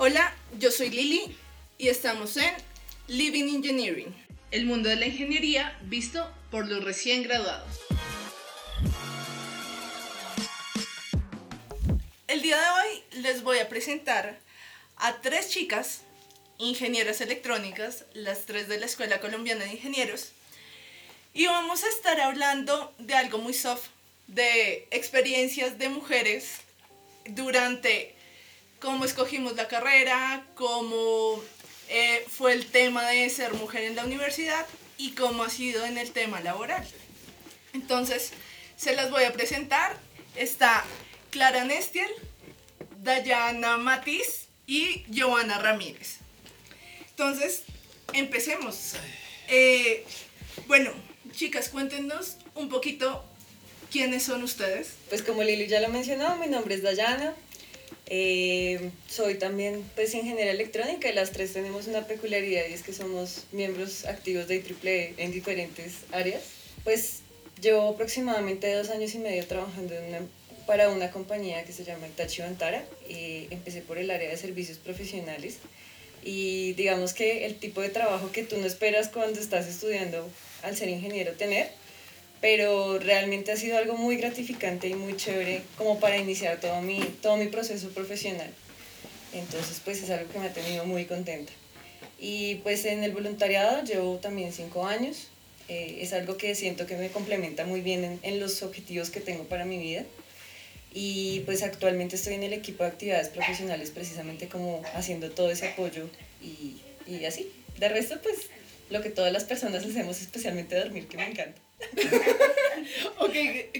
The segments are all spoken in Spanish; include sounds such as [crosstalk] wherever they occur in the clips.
Hola, yo soy Lili y estamos en Living Engineering, el mundo de la ingeniería visto por los recién graduados. El día de hoy les voy a presentar a tres chicas, ingenieras electrónicas, las tres de la Escuela Colombiana de Ingenieros, y vamos a estar hablando de algo muy soft, de experiencias de mujeres durante cómo escogimos la carrera, cómo eh, fue el tema de ser mujer en la universidad y cómo ha sido en el tema laboral. Entonces, se las voy a presentar. Está Clara Nestiel, Dayana Matiz y Joana Ramírez. Entonces, empecemos. Eh, bueno, chicas, cuéntenos un poquito quiénes son ustedes. Pues como Lili ya lo mencionó, mi nombre es Dayana, eh, soy también pues ingeniera electrónica y las tres tenemos una peculiaridad y es que somos miembros activos de IEEE en diferentes áreas. Pues llevo aproximadamente dos años y medio trabajando para una compañía que se llama Itachi Vantara y empecé por el área de servicios profesionales y digamos que el tipo de trabajo que tú no esperas cuando estás estudiando al ser ingeniero tener pero realmente ha sido algo muy gratificante y muy chévere como para iniciar todo mi, todo mi proceso profesional. Entonces, pues es algo que me ha tenido muy contenta. Y pues en el voluntariado llevo también cinco años. Eh, es algo que siento que me complementa muy bien en, en, los objetivos que tengo para mi vida. Y pues actualmente estoy en el equipo de actividades profesionales precisamente como haciendo todo ese apoyo y, y así. De resto, pues lo que todas las personas hacemos, especialmente dormir, que me encanta. [laughs] ok,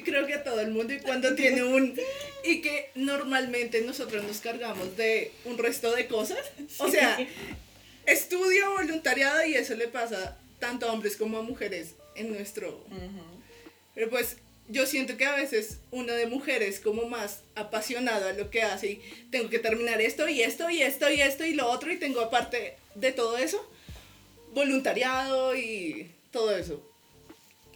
creo que a todo el mundo y cuando tiene un... Y que normalmente nosotros nos cargamos de un resto de cosas. O sea, estudio, voluntariado y eso le pasa tanto a hombres como a mujeres en nuestro... Pero pues yo siento que a veces una de mujeres como más apasionada a lo que hace y tengo que terminar esto y esto y esto y esto y lo otro y tengo aparte de todo eso voluntariado y todo eso.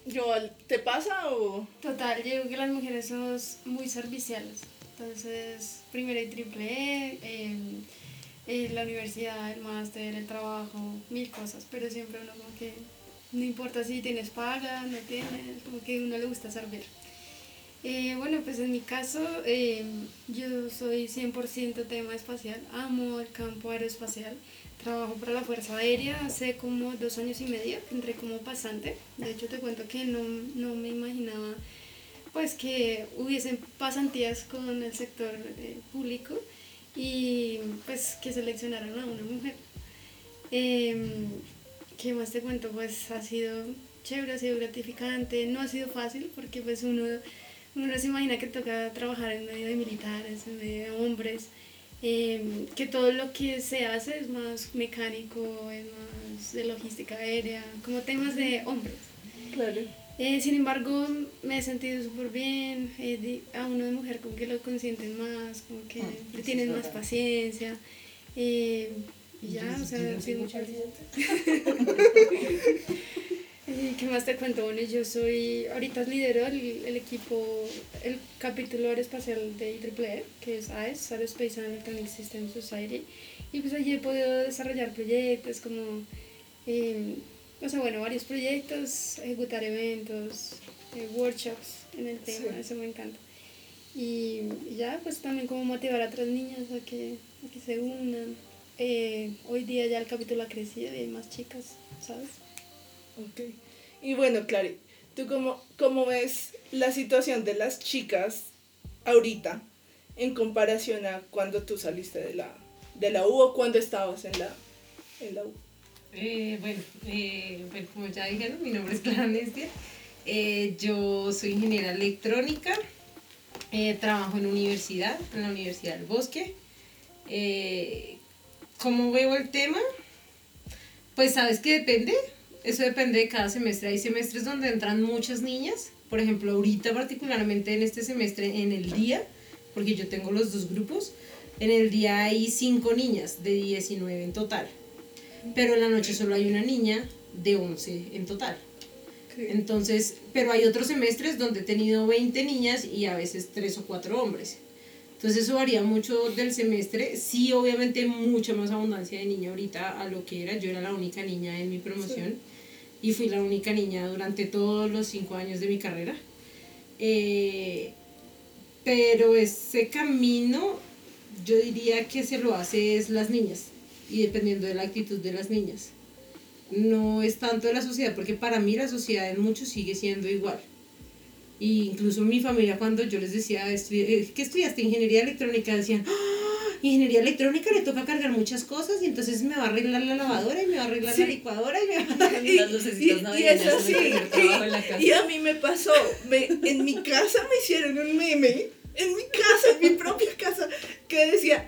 Yo, ¿te pasa o...? Total, yo digo que las mujeres somos muy serviciales. Entonces, primero y triple E, eh, la universidad, el máster, el trabajo, mil cosas, pero siempre uno como que no importa si tienes paga, no tienes, como que a uno le gusta servir. Eh, bueno, pues en mi caso, eh, yo soy 100% tema espacial, amo el campo aeroespacial. Trabajo para la Fuerza Aérea hace como dos años y medio, entré como pasante. De hecho, te cuento que no, no me imaginaba pues que hubiesen pasantías con el sector eh, público y pues que seleccionaran a una mujer. Eh, ¿Qué más te cuento? Pues ha sido chévere, ha sido gratificante, no ha sido fácil porque pues uno, uno no se imagina que toca trabajar en medio de militares, en medio de hombres. Em, que todo lo que se hace es más mecánico, es más de logística aérea, como temas de hombres. Claro. Eh, sin embargo, me he sentido súper bien, eh, a uno de mujer como que lo consienten más, como que ah, le tienen más paciencia. Eh, y ya, o sea, sí, [laughs] [laughs] [laughs] ¿Qué más te cuento? Bueno, yo soy, ahorita lidero el, el equipo, el capítulo aeroespacial de IEEE, que es AES, Aerospace and Electronic Systems Society, y pues allí he podido desarrollar proyectos como, eh, o sea, bueno, varios proyectos, ejecutar eventos, eh, workshops en el tema, eso me encanta. Y, ya, pues también como motivar a otras niñas a que, a que se unan. Eh, hoy día ya el capítulo ha crecido y hay más chicas, ¿sabes? Ok. Y bueno, Clary, ¿tú cómo, cómo ves la situación de las chicas ahorita en comparación a cuando tú saliste de la, de la U o cuando estabas en la, en la U? Eh, eh, bueno, como ya dijeron, mi nombre es Clara Nestia. Eh, yo soy ingeniera electrónica, trabajo en universidad, en la Universidad del Bosque. ¿Cómo veo el tema? Pues sabes que depende, eso depende de cada semestre. Hay semestres donde entran muchas niñas, por ejemplo, ahorita particularmente en este semestre, en el día, porque yo tengo los dos grupos, en el día hay cinco niñas de 19 en total, pero en la noche solo hay una niña de 11 en total. Entonces, pero hay otros semestres donde he tenido 20 niñas y a veces 3 o 4 hombres. Entonces eso varía mucho del semestre. Sí, obviamente mucha más abundancia de niña ahorita a lo que era. Yo era la única niña en mi promoción y fui la única niña durante todos los cinco años de mi carrera. Eh, pero ese camino yo diría que se lo hace es las niñas y dependiendo de la actitud de las niñas. No es tanto de la sociedad, porque para mí la sociedad en muchos sigue siendo igual. Y incluso mi familia cuando yo les decía eh, que estudiaste ingeniería electrónica decían, ¡Ah! Ingeniería electrónica le toca cargar muchas cosas y entonces me va a arreglar la lavadora y me va a arreglar la licuadora y me va [laughs] a... y, y, es así. Y, y, a mí me pasó, me, en mi casa me hicieron un meme, en mi casa, en mi propia casa, que decía,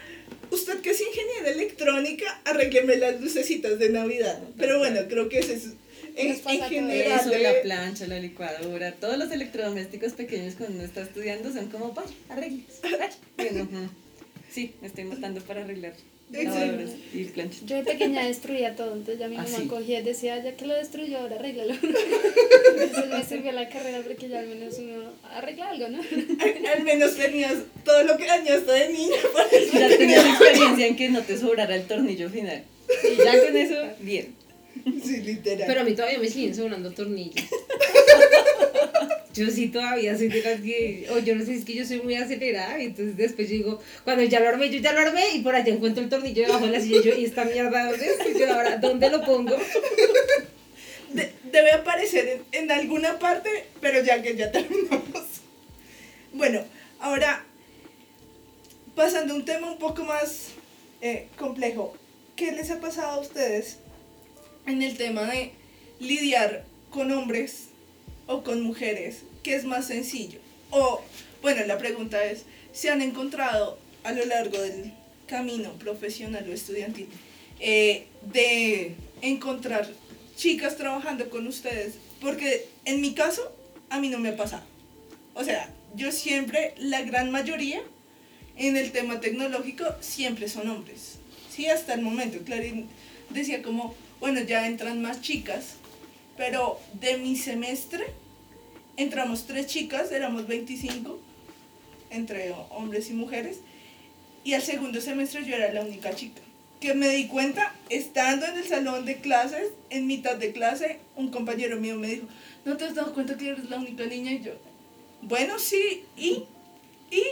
usted que es ingeniera electrónica, arrégleme las lucecitas de Navidad. Pero bueno, creo que ese es en, general. Eso, la plancha, la licuadora, todos los electrodomésticos pequeños cuando uno está estudiando son como, vaya, arregles. Bueno, [laughs] sí, me estoy matando para arreglar lavadoras y planchas. Yo de pequeña destruía todo, entonces ya mi mamá ¿Ah, cogía y decía, ya que lo destruyó, ahora arréglalo. [laughs] entonces me sirvió la carrera porque ya al menos uno arregla algo, ¿no? al, menos tenías todo lo que dañaste de niña. Ya tenías experiencia en que no te sobrara el tornillo final. Y ya con eso, bien. Sí, literal. Pero a mí todavía me siguen sobrando tornillos. [laughs] yo sí todavía soy de las que, o yo no sé, es que yo soy muy acelerada, y entonces después yo digo, cuando ya lo armé, yo ya lo armé, y por allá encuentro el tornillo debajo de la silla, y yo, ¿y esta mierda dónde es? yo ahora, ¿dónde lo pongo? debe aparecer en, alguna parte, pero ya que ya terminamos. Bueno, ahora, pasando a un tema un poco más eh, complejo, ¿qué les ha pasado a ustedes en el tema de lidiar con hombres o con mujeres, ¿qué es más sencillo? O, bueno, la pregunta es, ¿se han encontrado a lo largo del camino profesional o estudiantil eh, de encontrar chicas trabajando con ustedes? Porque en mi caso, a mí no me ha pasado. O sea, yo siempre, la gran mayoría en el tema tecnológico, siempre son hombres. Sí, hasta el momento. Clarín decía como, bueno, ya entran más chicas, pero de mi semestre entramos tres chicas, éramos 25, entre hombres y mujeres, y al segundo semestre yo era la única chica. Que me di cuenta, estando en el salón de clases, en mitad de clase, un compañero mío me dijo, ¿no te has dado cuenta que eres la única niña? Y yo, bueno, sí, y, y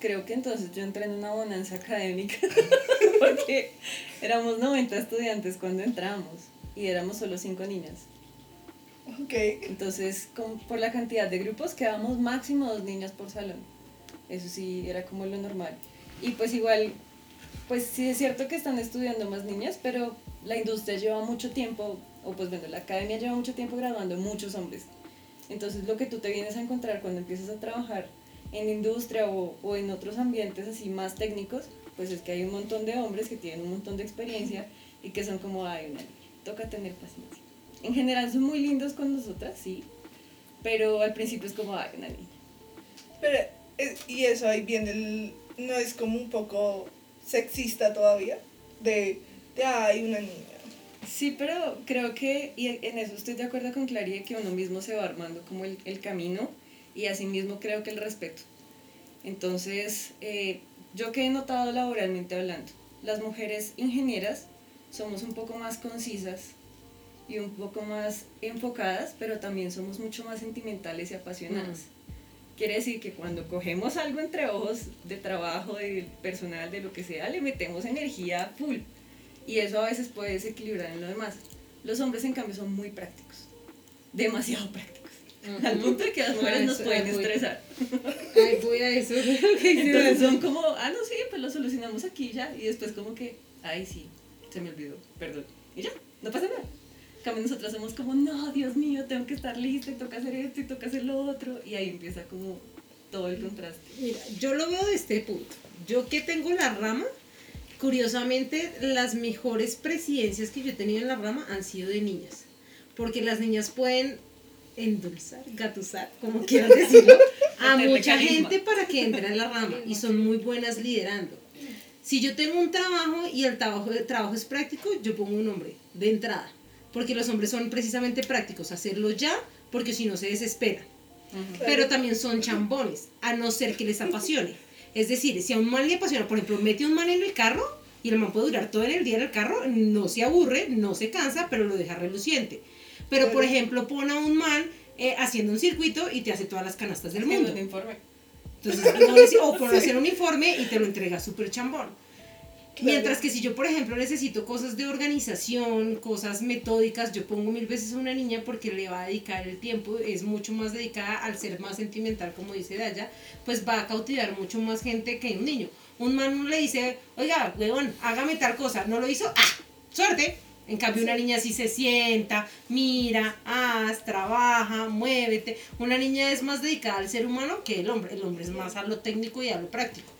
creo que entonces yo entré en una bonanza académica, [laughs] porque éramos 90 estudiantes cuando entramos y éramos solo 5 niñas. Ok. Entonces, por la cantidad de grupos, quedábamos máximo dos niñas por salón. Eso sí, era como lo normal. Y pues igual, pues sí es cierto que están estudiando más niñas, pero la industria lleva mucho tiempo, o pues bueno, la academia lleva mucho tiempo graduando muchos hombres. Entonces lo que tú te vienes a encontrar cuando empiezas a trabajar en industria o, o, en otros ambientes así más técnicos, pues es que hay un montón de hombres que tienen un montón de experiencia y que son como, ay, una toca tener paciencia. En general son muy lindos con nosotras, sí, pero al principio es como, ay, una niña. Pero, y eso ahí viene el, no es como un poco sexista todavía, de, de ay, una niña. Sí, pero creo que, y en eso estoy de acuerdo con Clary, que uno mismo se va armando como el, el camino y asimismo creo que el respeto. Entonces, eh, yo que he notado laboralmente hablando, las mujeres ingenieras somos un poco más concisas y un poco más enfocadas, pero también somos mucho más sentimentales y apasionadas. Quiere decir que cuando cogemos algo entre ojos de trabajo, de personal, de lo que sea, le metemos energía full. Y eso a veces puede desequilibrar en lo demás. Los hombres, en cambio, son muy prácticos. Demasiado prácticos. Al punto de que las mujeres nos pueden estresar. Ay, voy a eso. [laughs] Entonces son como, ah, no, sí, pues lo solucionamos aquí ya. Y después como que, ay, sí, se me olvidó, perdón. Y ya, no pasa nada. Cambio nosotras somos como, no, Dios mío, tengo que estar lista y toca hacer esto y toca hacer lo otro. Y ahí empieza como todo el contraste. Mira, yo lo veo de este punto. Yo que tengo la rama, curiosamente, las mejores presidencias que yo he tenido en la rama han sido de niñas. Porque las niñas pueden endulzar, gatusar, como quieran decirlo, [laughs] a mucha gente para que entre en la rama y son muy buenas liderando. Si yo tengo un trabajo y el trabajo, el trabajo es práctico, yo pongo un hombre de entrada, porque los hombres son precisamente prácticos, hacerlo ya, porque si no se desesperan. pero también son chambones, a no ser que les apasione. Es decir, si a un man le apasiona, por ejemplo, mete un man en el carro y el man puede durar todo el día en el carro, no se aburre, no se cansa, pero lo deja reluciente. Pero, por ejemplo, pone a un man eh, haciendo un circuito y te hace todas las canastas del mundo. Un informe. Entonces, no o por hacer un informe y te lo entrega súper chambón. Mientras que si yo, por ejemplo, necesito cosas de organización, cosas metódicas, yo pongo mil veces a una niña porque le va a dedicar el tiempo, es mucho más dedicada al ser más sentimental, como dice Daya, pues va a cautivar mucho más gente que un niño. Un man le dice, oiga, huevón, hágame tal cosa, no lo hizo, ¡ah! ¡Suerte! En cambio, una niña sí se sienta, mira, haz, trabaja, muévete. Una niña es más dedicada al ser humano que el hombre. El hombre es más a lo técnico y a lo práctico.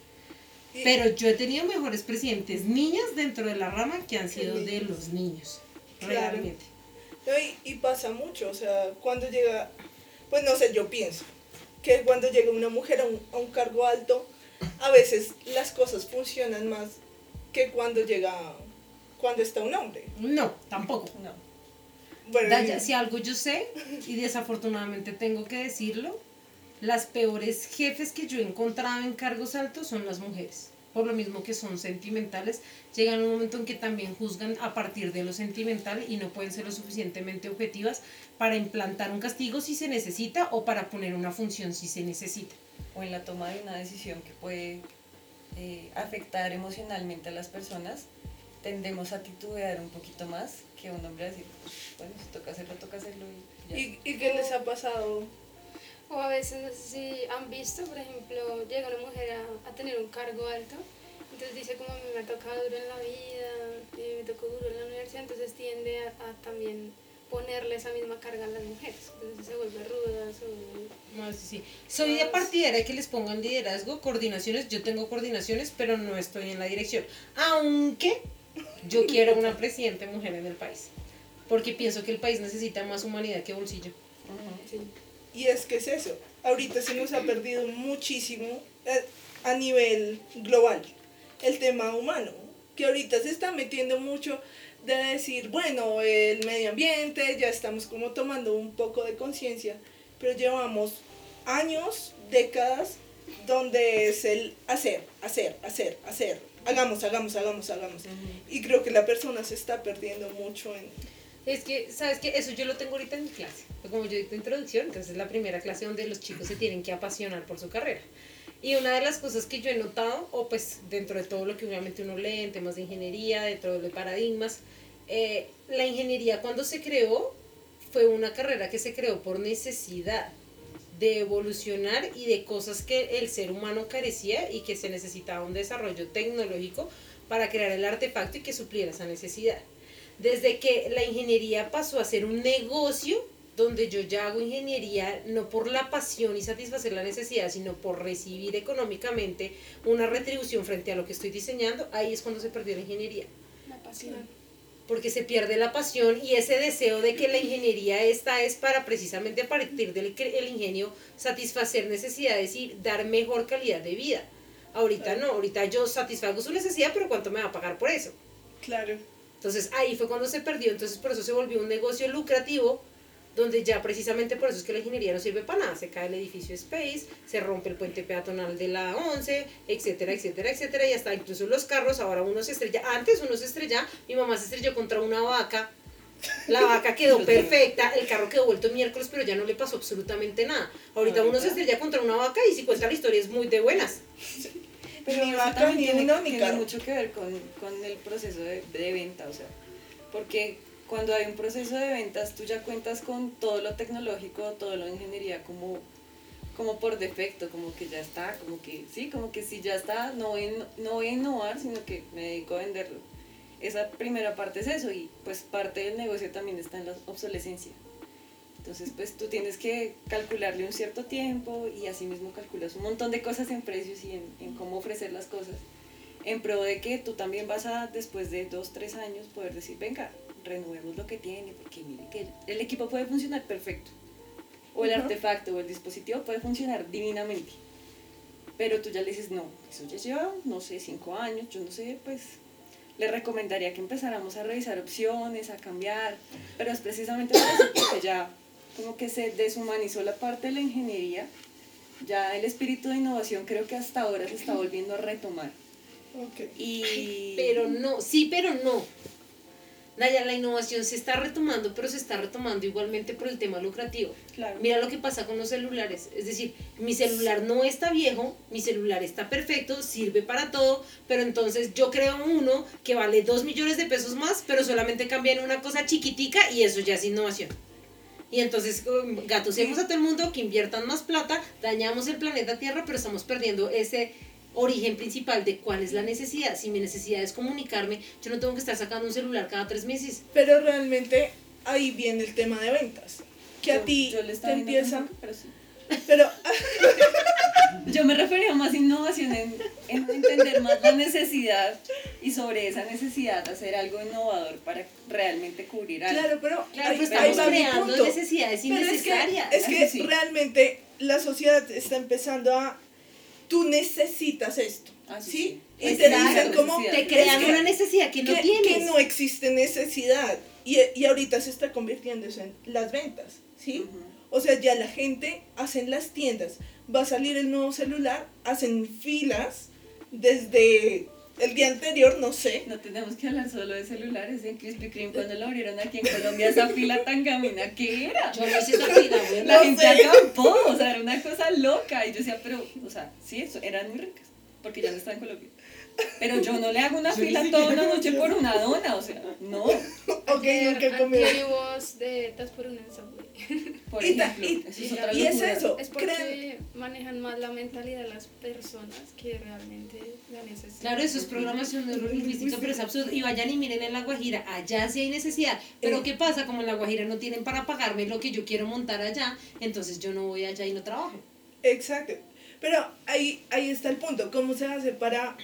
Y- Pero yo he tenido mejores presidentes niñas dentro de la rama que han sido de los niños. Claro. Realmente. No, y, y pasa mucho, o sea, cuando llega, pues no sé, yo pienso que cuando llega una mujer a un, a un cargo alto, a veces las cosas funcionan más que cuando llega, cuando está un hombre. No, tampoco. No. Bueno, Daya, y- si algo yo sé, y desafortunadamente tengo que decirlo, las peores jefes que yo he encontrado en cargos altos son las mujeres. Por lo mismo que son sentimentales, llegan un momento en que también juzgan a partir de lo sentimental y no pueden ser lo suficientemente objetivas para implantar un castigo si se necesita o para poner una función si se necesita. O en la toma de una decisión que puede eh, afectar emocionalmente a las personas, tendemos a titubear un poquito más que un hombre a decir, bueno, si toca hacerlo, toca hacerlo. Y ya. ¿Y, y qué les ha pasado? O a veces, no sé si han visto, por ejemplo, llega una mujer a, a tener un cargo alto, entonces dice como a mí me ha tocado duro en la vida, eh, me tocó duro en la universidad, entonces tiende a, a también ponerle esa misma carga a las mujeres, entonces se vuelve ruda, se vuelve... No, sí, sí. Soy de partidaria que les pongan liderazgo, coordinaciones. Yo tengo coordinaciones, pero no estoy en la dirección. Aunque yo quiero una presidente mujer en el país. Porque pienso que el país necesita más humanidad que bolsillo. Y es que es eso, ahorita se nos ha perdido muchísimo eh, a nivel global el tema humano, que ahorita se está metiendo mucho de decir, bueno, el medio ambiente, ya estamos como tomando un poco de conciencia, pero llevamos años, décadas, donde es el hacer, hacer, hacer, hacer, hagamos, hagamos, hagamos, hagamos. Y creo que la persona se está perdiendo mucho en... Es que, ¿sabes qué? Eso yo lo tengo ahorita en mi clase. Como yo dicto introducción, entonces es la primera clase donde los chicos se tienen que apasionar por su carrera. Y una de las cosas que yo he notado, o pues dentro de todo lo que obviamente uno lee en temas de ingeniería, dentro de paradigmas, eh, la ingeniería cuando se creó fue una carrera que se creó por necesidad de evolucionar y de cosas que el ser humano carecía y que se necesitaba un desarrollo tecnológico para crear el artefacto y que supliera esa necesidad. Desde que la ingeniería pasó a ser un negocio, donde yo ya hago ingeniería no por la pasión y satisfacer la necesidad, sino por recibir económicamente una retribución frente a lo que estoy diseñando, ahí es cuando se perdió la ingeniería La pasión. Porque se pierde la pasión y ese deseo de que la ingeniería esta es para precisamente a partir del el ingenio satisfacer necesidades y dar mejor calidad de vida. Ahorita no, ahorita yo satisfago su necesidad, pero ¿cuánto me va a pagar por eso? Claro. Entonces ahí fue cuando se perdió, entonces por eso se volvió un negocio lucrativo, donde ya precisamente por eso es que la ingeniería no sirve para nada, se cae el edificio Space, se rompe el puente peatonal de la 11, etcétera, etcétera, etcétera, y hasta incluso los carros, ahora uno se estrella, antes uno se estrella, mi mamá se estrelló contra una vaca, la vaca quedó [laughs] perfecta, el carro quedó vuelto miércoles, pero ya no le pasó absolutamente nada. Ahorita uno se estrella contra una vaca y si cuenta la historia es muy de buenas. Pero eso vaca, también tiene, tiene carro. mucho que ver con, con el proceso de, de venta, o sea, porque cuando hay un proceso de ventas tú ya cuentas con todo lo tecnológico, todo lo de ingeniería como, como por defecto, como que ya está, como que sí, como que si ya está, no voy, no voy a innovar, sino que me dedico a venderlo. Esa primera parte es eso y pues parte del negocio también está en la obsolescencia. Entonces, pues tú tienes que calcularle un cierto tiempo y así mismo calculas un montón de cosas en precios y en, en cómo ofrecer las cosas. En pro de que tú también vas a, después de dos, tres años, poder decir, venga, renovemos lo que tiene, porque mire que el, equipo puede funcionar perfecto. O el Ujú. artefacto o el dispositivo puede funcionar divinamente. Pero tú ya le dices, no, eso ya lleva, no sé, cinco años, yo no sé, pues le recomendaría que empezáramos a revisar opciones, a cambiar, pero es precisamente por eso, porque ya como que se deshumanizó la parte de la ingeniería. Ya el espíritu de innovación creo que hasta ahora se está volviendo a retomar. Ok. Y... Pero no, sí, pero no. Naya, la innovación se está retomando, pero se está retomando igualmente por el tema lucrativo. Claro. Mira lo que pasa con los celulares. Es decir, mi celular no está viejo, mi celular está perfecto, sirve para todo, pero entonces yo creo uno que vale 2 millones de pesos más, pero solamente cambian una cosa chiquitica y eso ya es innovación. Y entonces um, gatucemos a todo el mundo que inviertan más plata, dañamos el planeta Tierra, pero estamos perdiendo ese origen principal de cuál es la necesidad. Si mi necesidad es comunicarme, yo no tengo que estar sacando un celular cada tres meses. Pero realmente ahí viene el tema de ventas. Que a Yo- ti yo le te estaba viendo empieza. tampoco, pero sí. Pero [laughs] Yo me refería más a innovación en, en entender más la necesidad y sobre esa necesidad hacer algo innovador para realmente cubrir algo. claro, pero Claro, ahí, pero estamos creando necesidades Pero es que, innecesarias. es que sí. realmente la sociedad está empezando a tú necesitas esto, Ah, sí. Y te dicen como. Te crean una necesidad que no tienes. que no existe necesidad y, y ahorita se está convirtiendo eso en las ventas, ¿sí? O sea, ya la gente hace en las tiendas, va a salir el nuevo celular, hacen filas desde el día anterior, no sé. No tenemos que hablar solo de celulares. En Krispy Kreme, cuando lo abrieron aquí en Colombia, esa fila tan gamina, ¿qué era? Yo no hice esa fila, güey. La No gente sé. acampó, o sea, era una cosa loca. Y yo decía, pero, o sea, sí, eso, eran muy ricas, porque ya no están en Colombia. Pero yo no le hago una [laughs] fila toda una noche por una dona, o sea, no. [laughs] Ok, nunca antier hubo de tas por una en Subway. Por ejemplo, y- eso es otra y es locura. eso. Es porque manejan más la mentalidad de las personas que realmente la necesitan. Claro, eso es programación neurolingüística, pero es absurdo. Y vayan y miren en La Guajira, allá sí hay necesidad. Pero Eh. ¿qué pasa? Como en La Guajira no tienen para pagarme lo que yo quiero montar allá, entonces yo no voy allá y no trabajo. Exacto. Pero ahí, ahí está el punto. ¿Cómo se hace para,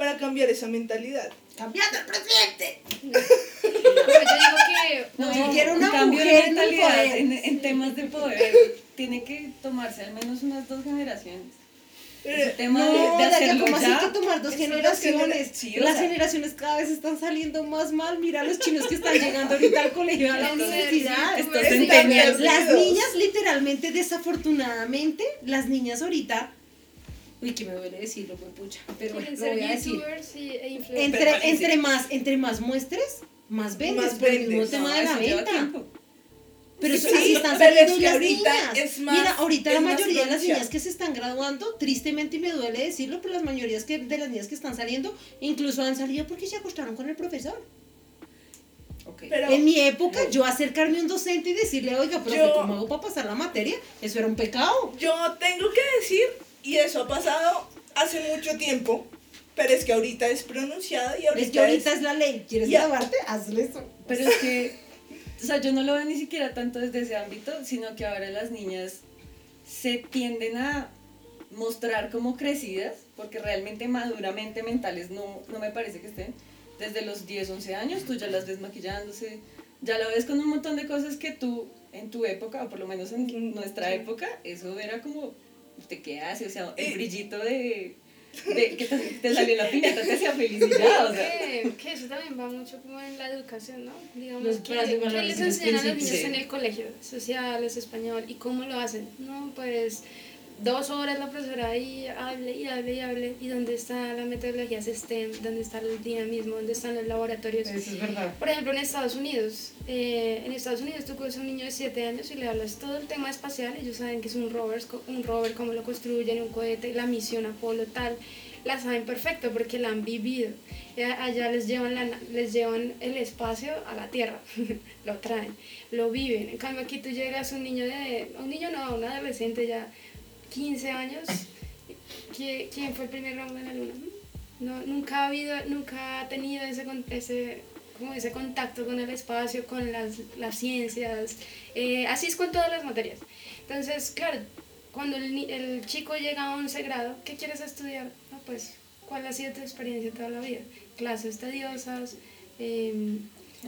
para cambiar esa mentalidad? ¡Cambiando el presidente! Pero yo digo que No, Yo un quiero una cambio mujer de en el mentalidad en, en temas de poder tiene que tomarse al menos unas dos generaciones. Ese Eh, tema No, de, de hacerlo ¿cómo así que tomar dos generaciones? genera- sí, Las sea- generaciones cada vez están saliendo más mal. Mira los chinos que están llegando ahorita al colegio a la universidad. Estos Las niñas, literalmente, desafortunadamente, las niñas ahorita. Uy, que me duele decirlo, pues pucha. Pero bueno, ser voy a decir. y, e. Entre, más, entre más muestres, más vendes. Más por el mismo vendes. tema No, de la venta. Pero eso- Sí, así están pero saliendo es que las ahorita niñas. es más- Mira, ahorita la mayoría de las niñas que se están graduando, tristemente y me duele decirlo, pero las mayorías que, de las niñas que están saliendo, incluso han salido porque se acostaron con el profesor. Ok. Pero, en mi época, yo acercarme a un docente y decirle, oiga, profe, Yo- ¿cómo hago para pasar la materia? Eso era un pecado. Yo tengo que decir, y eso ha pasado hace mucho tiempo, pero es que ahorita es pronunciado y ahorita Es que ahorita es la ley. ¿Quieres Ya. graduarte? Hazle eso. Pero es que, o sea, yo no lo veo ni siquiera tanto desde ese ámbito, sino que ahora las niñas se tienden a mostrar como crecidas, porque realmente maduramente mentales no, no me parece que estén. Desde los 10, 11 años tú ya las ves maquillándose, ya la ves con un montón de cosas que tú en tu época, o por lo menos en nuestra época, eso era como, ¿te qué hace? O sea, el Eh. brillito de, de que te, te [laughs] salió la piñata, te hacía Creo o sea. que, que eso también va mucho como en la educación, ¿no? Digamos, Los que, valores les enseñan a los niños Sí. en el colegio? Sociales, español, ¿y cómo lo hacen? No, pues dos horas la profesora ahí hable y hable y hable, ¿y dónde está la metodología STEM? ¿Dónde está el dinamismo? ¿Dónde están los laboratorios? Eso es verdad. Por ejemplo, en Estados Unidos, eh, en Estados Unidos tú coges a un niño de 7 años y le hablas todo el tema espacial, ellos saben que es un rover, un rover, cómo lo construyen, un cohete, la misión Apolo, tal, la saben perfecto porque la han vivido. Eh, allá les llevan, la, les llevan el espacio a la Tierra, [laughs] lo traen, lo viven. En cambio aquí tú llegas a un niño de, un niño no, un adolescente ya, 15 años, ¿qui- ¿quién fue el primer hombre en la luna? No, nunca ha habido, nunca ha tenido ese, ese, como ese contacto con el espacio, con las, las ciencias. eh, así es con todas las materias. Entonces, claro, cuando el, chico llega a 11 grado, ¿qué quieres estudiar? Pues, ¿cuál ha sido tu experiencia toda la vida? Clases tediosas, em,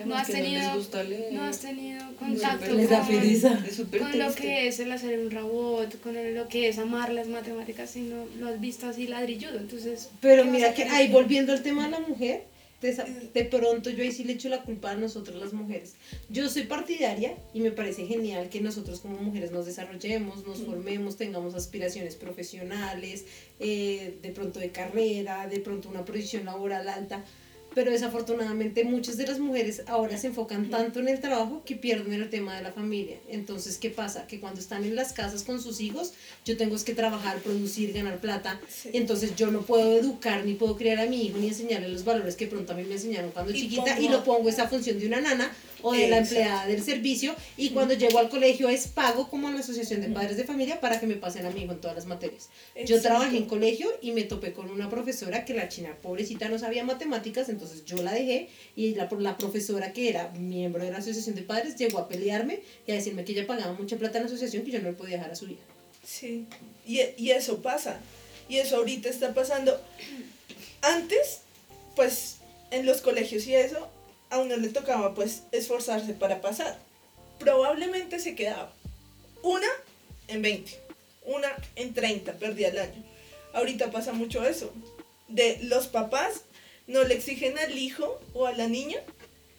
no, has no tenido, gusta leer. no has tenido contacto con, con lo que es el hacer un robot, con lo que es amar las matemáticas, sino lo has visto así ladrilludo. Entonces, Pero ¿qué vas mira que ahí volviendo al tema de la mujer, de, esa- de pronto yo ahí sí le echo la culpa a nosotros las mujeres. Yo soy partidaria y me parece genial que nosotros como mujeres nos desarrollemos, nos formemos, tengamos aspiraciones profesionales, eh, de pronto de carrera, de pronto una posición laboral alta. Pero desafortunadamente muchas de las mujeres ahora se enfocan tanto en el trabajo que pierden el tema de la familia. Entonces, ¿qué pasa? Que cuando están en las casas con sus hijos, yo tengo que trabajar, producir, ganar plata. Sí. Entonces yo no puedo educar, ni puedo criar a mi hijo, ni enseñarle los valores que pronto a mí me enseñaron cuando Y chiquita y lo pongo esa función de una nana o de la Exacto. empleada del servicio y cuando llego al colegio es pago como la Asociación de Padres de Familia para que me pasen a hijo en todas las materias. Yo Exacto. trabajé en colegio y me topé con una profesora que la china pobrecita no sabía matemáticas, entonces yo la dejé y la, la profesora que era miembro de la Asociación de Padres llegó a pelearme y a decirme que ella pagaba mucha plata en la asociación que yo no le podía dejar a su hija. Sí, y, y eso pasa. Y eso ahorita está pasando. Antes, pues, en los colegios y eso, a uno le tocaba, pues, esforzarse para pasar. Probablemente se quedaba una en 20, una en 30, perdía el año. Ahorita pasa mucho eso. De los papás no le exigen al hijo o a la niña,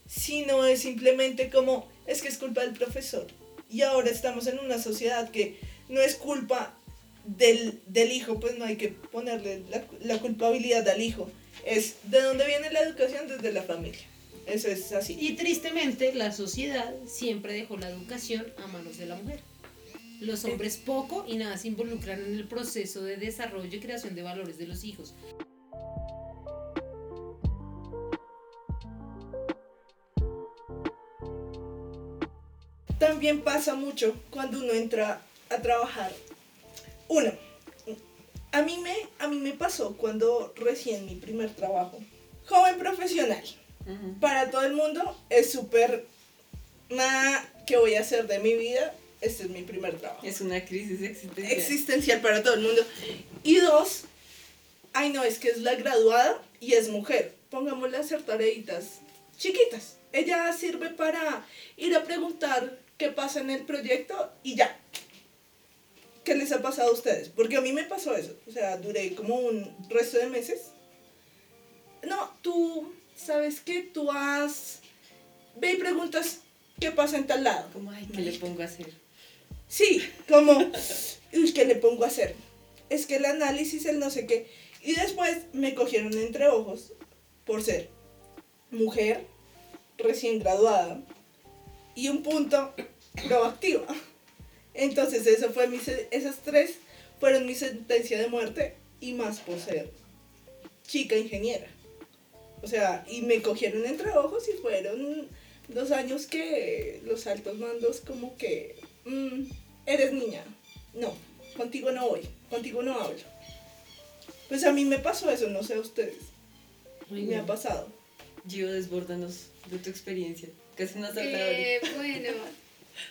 sino es simplemente como, es que es culpa del profesor. Y ahora estamos en una sociedad que no es culpa del, del hijo, pues no hay que ponerle la, la culpabilidad al hijo. Es de dónde viene la educación desde la familia. Eso es así. Y tristemente la sociedad siempre dejó la educación a manos de la mujer. Los hombres poco y nada se involucran en el proceso de desarrollo y creación de valores de los hijos. También pasa mucho cuando uno entra a trabajar. Uno, a mí me, a mí me pasó cuando recién mi primer trabajo. Joven profesional. Para todo el mundo es súper nada que voy a hacer de mi vida. Este es mi primer trabajo. Es una crisis existencial. existencial para todo el mundo. Y dos, ay no, es que es la graduada y es mujer. Pongámosle a hacer tareitas chiquitas. Ella sirve para ir a preguntar qué pasa en el proyecto y ya. ¿Qué les ha pasado a ustedes? Porque a mí me pasó eso. O sea, duré como un resto de meses. No, tú, ¿sabes qué? Tú has... Ve y preguntas qué pasa en tal lado. Como, ay, ¿qué le pongo a hacer? Sí, como, [laughs] uy, ¿qué le pongo a hacer? Es que el análisis, el no sé qué. Y después me cogieron entre ojos por ser mujer, recién graduada y un punto proactiva. Entonces, eso fue mi, se- esas tres fueron mi sentencia de muerte y más por ser chica ingeniera. O sea, y me cogieron entre ojos y fueron dos años que los altos mandos como que, mm, eres niña, no, contigo no voy, contigo no hablo. Pues a mí me pasó eso, no sé a ustedes, me ha pasado. Gio, desbórdanos de tu experiencia. Casi habla Eh, bueno,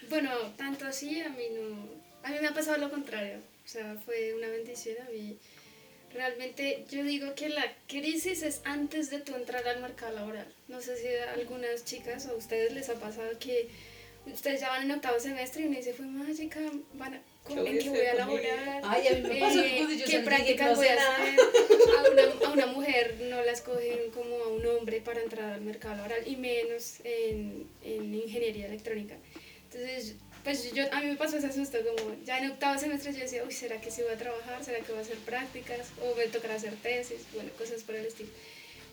bueno, tanto así a mí no. A mí me ha pasado lo contrario. O sea, fue una bendición a mí. Realmente yo digo que la crisis es antes de tu entrar al mercado laboral. No sé si a algunas chicas o a ustedes les ha pasado que ustedes ya van en octavo semestre y uno dice, fue mágica, van a- ¿Qué ¿en voy a qué voy a laborar? Ay, a mí me pasó cuando yo ¿Qué prácticas voy a hacer? A una, a una mujer no la escogen como a un hombre para entrar al mercado laboral y menos en, en ingeniería electrónica. Entonces, pues yo, a mí me pasó ese susto, como ya en octavo semestre yo decía, uy, ¿será que sí voy a trabajar? ¿Será que voy a hacer prácticas? ¿O me tocará hacer tesis? Bueno, cosas por el estilo.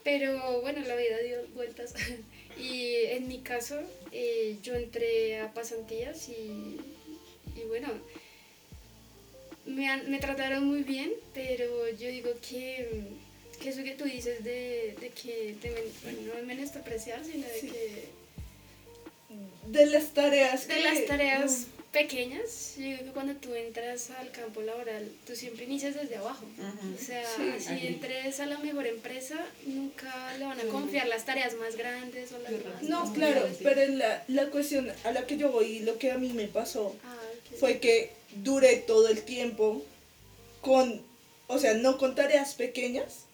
Pero bueno, la vida dio vueltas. [laughs] y en mi caso, eh, yo entré a pasantías y, y bueno, me, han- me trataron muy bien, pero yo digo que, que eso que tú dices de, de que te bueno, no es menospreciar, sino de Sí. que De las tareas de que- las tareas pequeñas, yo digo que cuando tú entras al campo laboral, tú siempre inicias desde abajo. O sea, Sí, si Ahí. entres a la mejor empresa, nunca le van a confiar las tareas más grandes o las más... No, No, claro, sí. pero la, la cuestión a la que yo voy y lo que a mí me pasó Ah, ok. fue que duré todo el tiempo con, o sea, no con tareas pequeñas,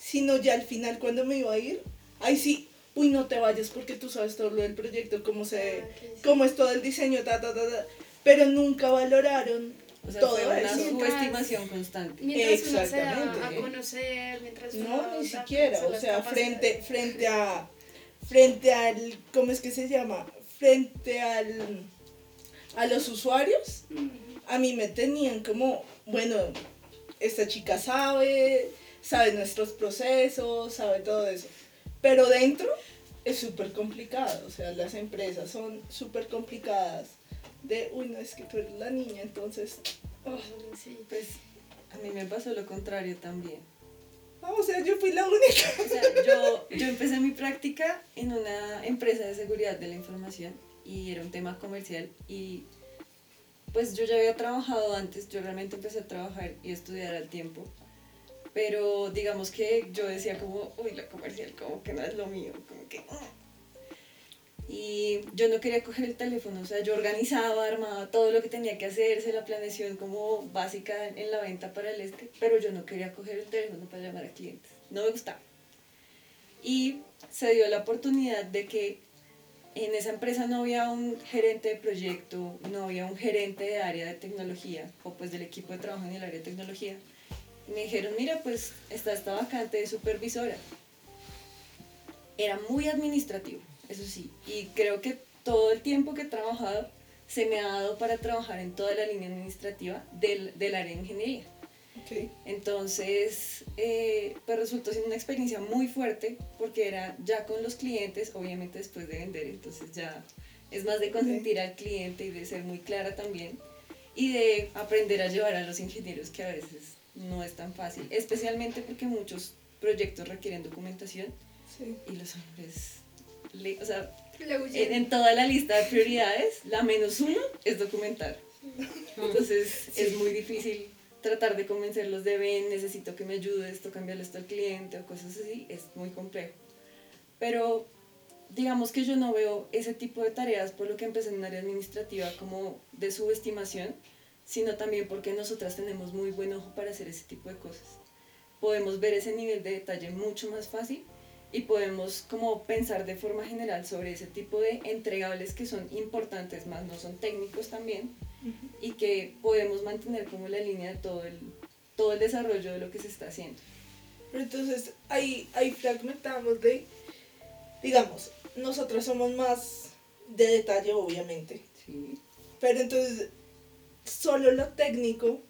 sino ya al final cuando me iba a ir, ahí sí, uy, no te vayas porque tú sabes todo lo del proyecto, cómo se, Ah, cómo es todo el diseño, ta, ta, ta, ta. Pero nunca valoraron O sea, Todo fue una eso. subestimación constante. Mientras uno se da a Exactamente. conocer, mientras uno No, ni siquiera, o sea, frente, frente a, frente al, ¿cómo es que se llama? Frente al, a los usuarios, a mí me tenían como, bueno, esta chica sabe, sabe nuestros procesos, sabe todo eso, pero dentro es súper complicado, o sea, las empresas son súper complicadas de, uy, no, es que tú eres la niña, entonces, oh, Sí. Pues a mí me pasó lo contrario también. o sea, yo fui la única. O sea, yo, yo empecé mi práctica en una empresa de seguridad de la información y era un tema comercial y pues yo ya había trabajado antes, yo realmente empecé a trabajar y estudiar al tiempo, pero digamos que yo decía como, uy, la comercial como que no es lo mío, como que... "Mm". Y yo no quería coger el teléfono, o sea, yo organizaba, armaba todo lo que tenía que hacerse, la planeación como básica en la venta para el este, pero yo no quería coger el teléfono para llamar a clientes, no me gustaba. Y se dio la oportunidad de que en esa empresa no había un gerente de proyecto, no había un gerente de área de tecnología o pues del equipo de trabajo en el área de tecnología. Y me dijeron, mira, pues está esta vacante de supervisora. Era muy administrativo, eso sí, y creo que todo el tiempo que he trabajado se me ha dado para trabajar en toda la línea administrativa del, del área de ingeniería. Ok. Entonces, eh, pues resultó siendo una experiencia muy fuerte porque era ya con los clientes, obviamente después de vender, entonces ya es más de consentir al cliente y de ser muy clara también y de aprender a llevar a los ingenieros que a veces no es tan fácil, especialmente porque muchos proyectos requieren documentación Sí. y los hombres, le- o sea, Le en, huyen. en toda la lista de prioridades, la menos uno es documentar. Entonces es muy difícil tratar de convencerlos de ven, necesito que me ayudes, esto cambiarle esto al cliente o cosas así, es muy complejo. Pero digamos que yo no veo ese tipo de tareas por lo que empecé en un área administrativa como de subestimación, sino también porque nosotras tenemos muy buen ojo para hacer ese tipo de cosas. Podemos ver ese nivel de detalle mucho más fácil y podemos como pensar de forma general sobre ese tipo de entregables que son importantes, más no son técnicos también, y que podemos mantener como la línea de todo el, todo el desarrollo de lo que se está haciendo. Pero entonces ahí, ahí fragmentamos de, digamos, nosotros somos más de detalle, obviamente. Sí. Pero entonces, solo lo técnico,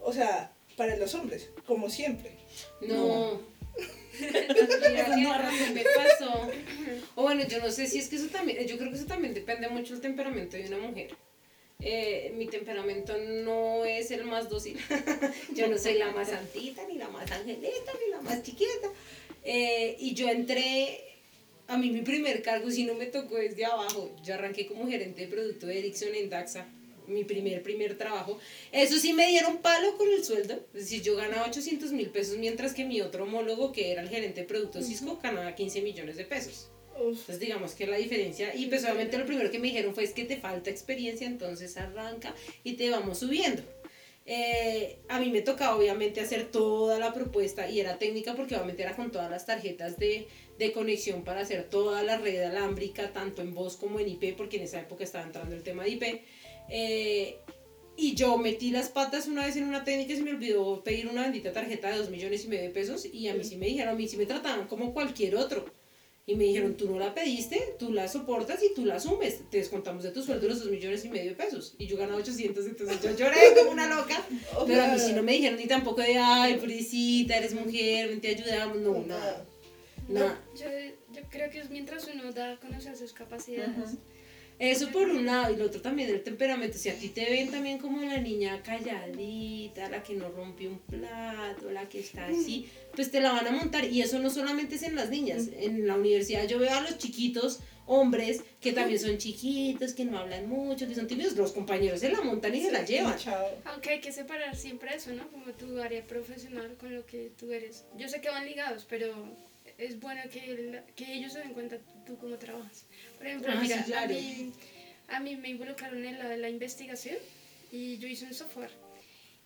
o sea, para los hombres, como siempre. No. [laughs] Mira mí me pasó. O bueno, yo no sé si es que eso también, yo creo que eso también depende mucho del temperamento de una mujer. Eh, mi temperamento no es el más dócil. [laughs] yo no soy la más santita, ni la más angelita, ni la más chiquita. Eh, y yo entré, a mí mi primer cargo, si no me tocó desde abajo, yo arranqué como gerente de producto de Ericsson en Daxa, mi primer, primer trabajo. Eso sí me dieron palo con el sueldo, es decir, yo ganaba 800 mil pesos, mientras que mi otro homólogo, que era el gerente de producto Cisco, ganaba 15 millones de pesos. Uf, Entonces digamos que la diferencia, y pues obviamente lo primero que me dijeron fue es que te falta experiencia, entonces arranca y te vamos subiendo. Eh, a mí me tocaba obviamente hacer toda la propuesta y era técnica porque obviamente era con todas las tarjetas de, de conexión para hacer toda la red alámbrica, tanto en voz como en IP, porque en esa época estaba entrando el tema de IP. Eh, y yo metí las patas una vez en una técnica y se me olvidó pedir una bendita tarjeta de 2 millones y medio de pesos y a mí sí me dijeron, a mí sí me trataban como cualquier otro. Y me dijeron, tú no la pediste, tú la soportas y tú la asumes. Te descontamos de tu sueldo los 2 millones y medio de pesos. Y yo ganaba 800, entonces yo lloré como una loca. Pero a mí sí no me dijeron ni tampoco de, ay, pobrecita, eres mujer, ven, te ayudamos. No, nada. Nada. Yo, yo creo que es mientras uno da a conocer sus capacidades. Eso por un lado, y lo otro también el temperamento. Si a ti te ven también como la niña calladita, la que no rompe un plato, la que está así, pues te la van a montar. Y eso no solamente es en las niñas. En la universidad yo veo a los chiquitos, hombres, que también son chiquitos, que no hablan mucho, que son tímidos. Los compañeros se la montan y se la llevan. chao. Aunque hay que separar siempre eso, ¿no? Como tu área profesional con lo que tú eres. Yo sé que van ligados, pero es bueno que, que ellos se den cuenta tú cómo trabajas. Por ejemplo, Ah, mira, sí, claro. a, mí, a mí me involucraron en la, la investigación y yo hice un software.